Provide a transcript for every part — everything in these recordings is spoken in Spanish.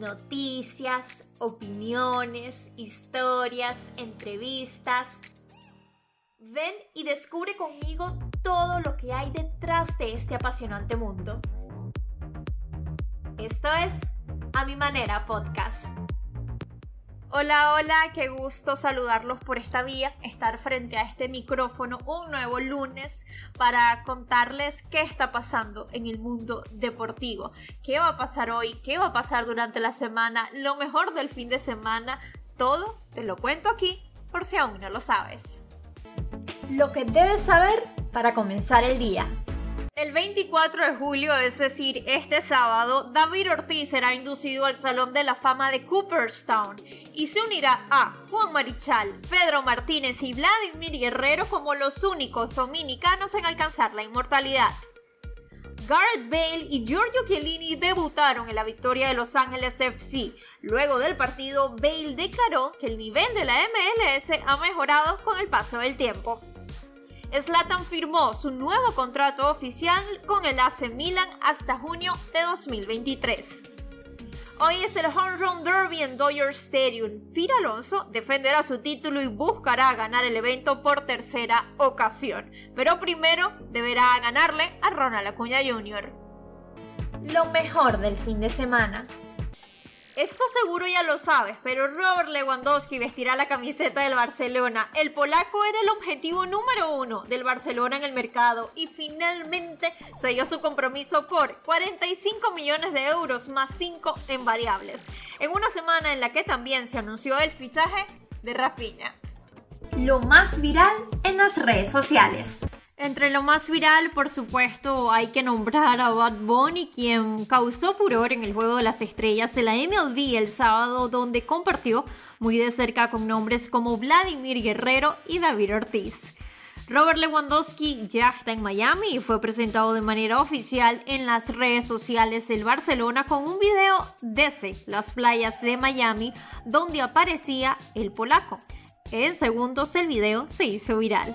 noticias, opiniones, historias, entrevistas. Ven y descubre conmigo todo lo que hay detrás de este apasionante mundo. Esto es A Mi Manera Podcast. Hola, hola, qué gusto saludarlos por esta vía, estar frente a este micrófono un nuevo lunes para contarles qué está pasando en el mundo deportivo, qué va a pasar hoy, qué va a pasar durante la semana, lo mejor del fin de semana, todo te lo cuento aquí por si aún no lo sabes. Lo que debes saber para comenzar el día. El 24 de julio, es decir, este sábado, David Ortiz será inducido al Salón de la Fama de Cooperstown y se unirá a Juan Marichal, Pedro Martínez y Vladimir Guerrero como los únicos dominicanos en alcanzar la inmortalidad. Garrett Bale y Giorgio Chiellini debutaron en la victoria de Los Ángeles FC. Luego del partido, Bale declaró que el nivel de la MLS ha mejorado con el paso del tiempo. Zlatan firmó su nuevo contrato oficial con el AC Milan hasta junio de 2023. Hoy es el Home Run Derby en Dodger Stadium. Pira Alonso defenderá su título y buscará ganar el evento por tercera ocasión. Pero primero deberá ganarle a Ronald Acuña Jr. Lo mejor del fin de semana. Esto seguro ya lo sabes, pero Robert Lewandowski vestirá la camiseta del Barcelona. El polaco era el objetivo número uno del Barcelona en el mercado y finalmente selló su compromiso por 45 millones de euros más 5 en variables. En una semana en la que también se anunció el fichaje de Rafinha. Lo más viral en las redes sociales. Entre lo más viral, por supuesto, hay que nombrar a Bad Bunny, quien causó furor en el Juego de las Estrellas en la MLB el sábado, donde compartió muy de cerca con nombres como Vladimir Guerrero y David Ortiz. Robert Lewandowski ya está en Miami y fue presentado de manera oficial en las redes sociales del Barcelona con un video desde las playas de Miami donde aparecía el polaco. En segundos el video se hizo viral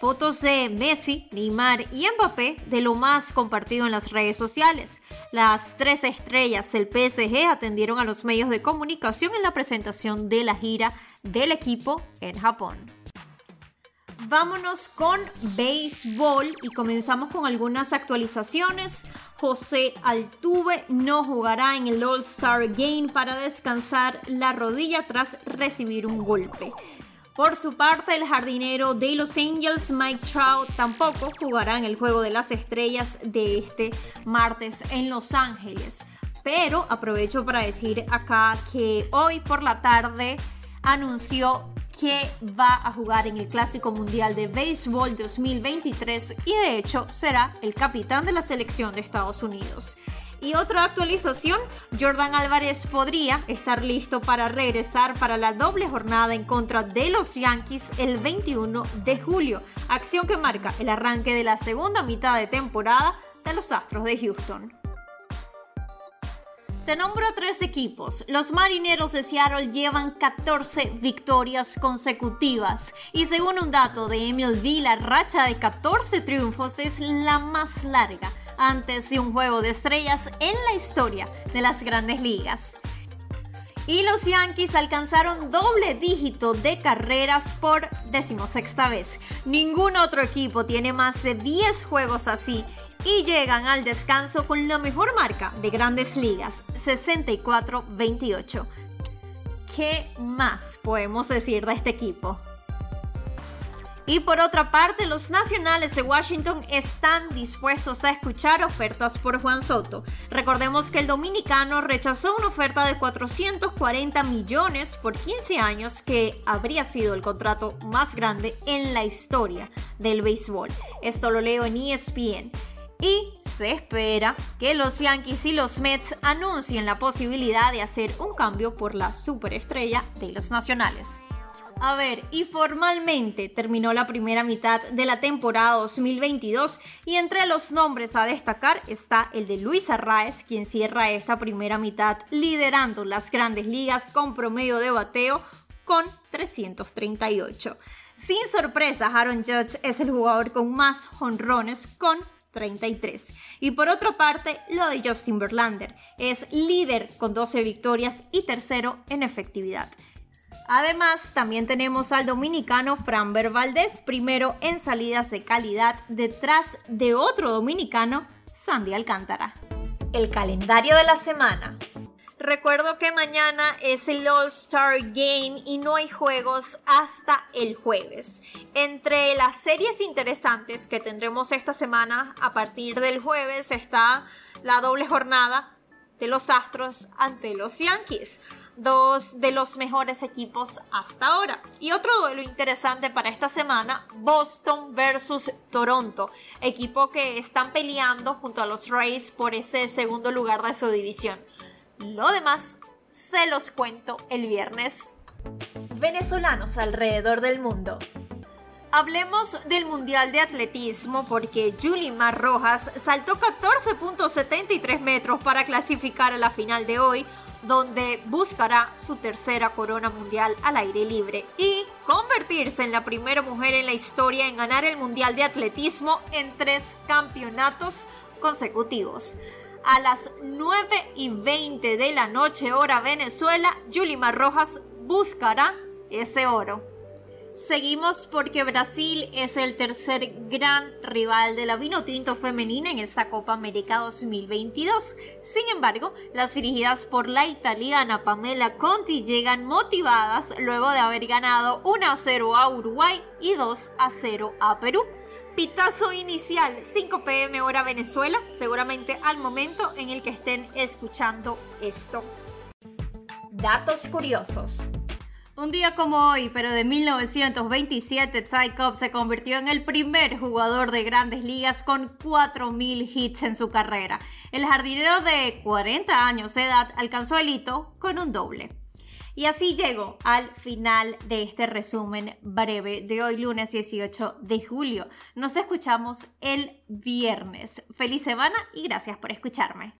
fotos de Messi, Neymar y Mbappé de lo más compartido en las redes sociales. Las tres estrellas del PSG atendieron a los medios de comunicación en la presentación de la gira del equipo en Japón. Vámonos con béisbol y comenzamos con algunas actualizaciones. José Altuve no jugará en el All-Star Game para descansar la rodilla tras recibir un golpe. Por su parte, el jardinero de Los Angels, Mike Trout, tampoco jugará en el Juego de las Estrellas de este martes en Los Ángeles. Pero aprovecho para decir acá que hoy por la tarde anunció que va a jugar en el Clásico Mundial de Béisbol 2023 y de hecho será el capitán de la selección de Estados Unidos. Y otra actualización, Jordan Álvarez podría estar listo para regresar para la doble jornada en contra de los Yankees el 21 de julio, acción que marca el arranque de la segunda mitad de temporada de los Astros de Houston. Te nombro tres equipos. Los marineros de Seattle llevan 14 victorias consecutivas. Y según un dato de MLB, la racha de 14 triunfos es la más larga antes de un juego de estrellas en la historia de las grandes ligas. Y los Yankees alcanzaron doble dígito de carreras por decimosexta vez. Ningún otro equipo tiene más de 10 juegos así y llegan al descanso con la mejor marca de grandes ligas, 64-28. ¿Qué más podemos decir de este equipo? Y por otra parte, los nacionales de Washington están dispuestos a escuchar ofertas por Juan Soto. Recordemos que el dominicano rechazó una oferta de 440 millones por 15 años que habría sido el contrato más grande en la historia del béisbol. Esto lo leo en ESPN. Y se espera que los Yankees y los Mets anuncien la posibilidad de hacer un cambio por la superestrella de los nacionales. A ver, y formalmente terminó la primera mitad de la temporada 2022 y entre los nombres a destacar está el de Luis Arraez, quien cierra esta primera mitad liderando las grandes ligas con promedio de bateo con 338. Sin sorpresa, Aaron Judge es el jugador con más honrones con 33. Y por otra parte, lo de Justin Verlander. Es líder con 12 victorias y tercero en efectividad. Además, también tenemos al dominicano Framber Valdez, primero en salidas de calidad, detrás de otro dominicano, Sandy Alcántara. El calendario de la semana. Recuerdo que mañana es el All-Star Game y no hay juegos hasta el jueves. Entre las series interesantes que tendremos esta semana, a partir del jueves está la doble jornada de los Astros ante los Yankees dos de los mejores equipos hasta ahora. Y otro duelo interesante para esta semana, Boston versus Toronto, equipo que están peleando junto a los Rays por ese segundo lugar de su división. Lo demás se los cuento el viernes. Venezolanos alrededor del mundo. Hablemos del Mundial de Atletismo porque Mar Rojas saltó 14.73 metros para clasificar a la final de hoy, donde buscará su tercera corona mundial al aire libre y convertirse en la primera mujer en la historia en ganar el Mundial de Atletismo en tres campeonatos consecutivos a las 9 y 20 de la noche hora Venezuela, Yulimar Rojas buscará ese oro. Seguimos porque Brasil es el tercer gran rival de la Vinotinto femenina en esta Copa América 2022. Sin embargo, las dirigidas por la italiana Pamela Conti llegan motivadas luego de haber ganado 1 a 0 a Uruguay y 2 a 0 a Perú. Pitazo inicial, 5 pm hora Venezuela, seguramente al momento en el que estén escuchando esto. Datos curiosos. Un día como hoy, pero de 1927, Ty Cobb se convirtió en el primer jugador de grandes ligas con 4.000 hits en su carrera. El jardinero de 40 años de edad alcanzó el hito con un doble. Y así llego al final de este resumen breve de hoy lunes 18 de julio. Nos escuchamos el viernes. Feliz semana y gracias por escucharme.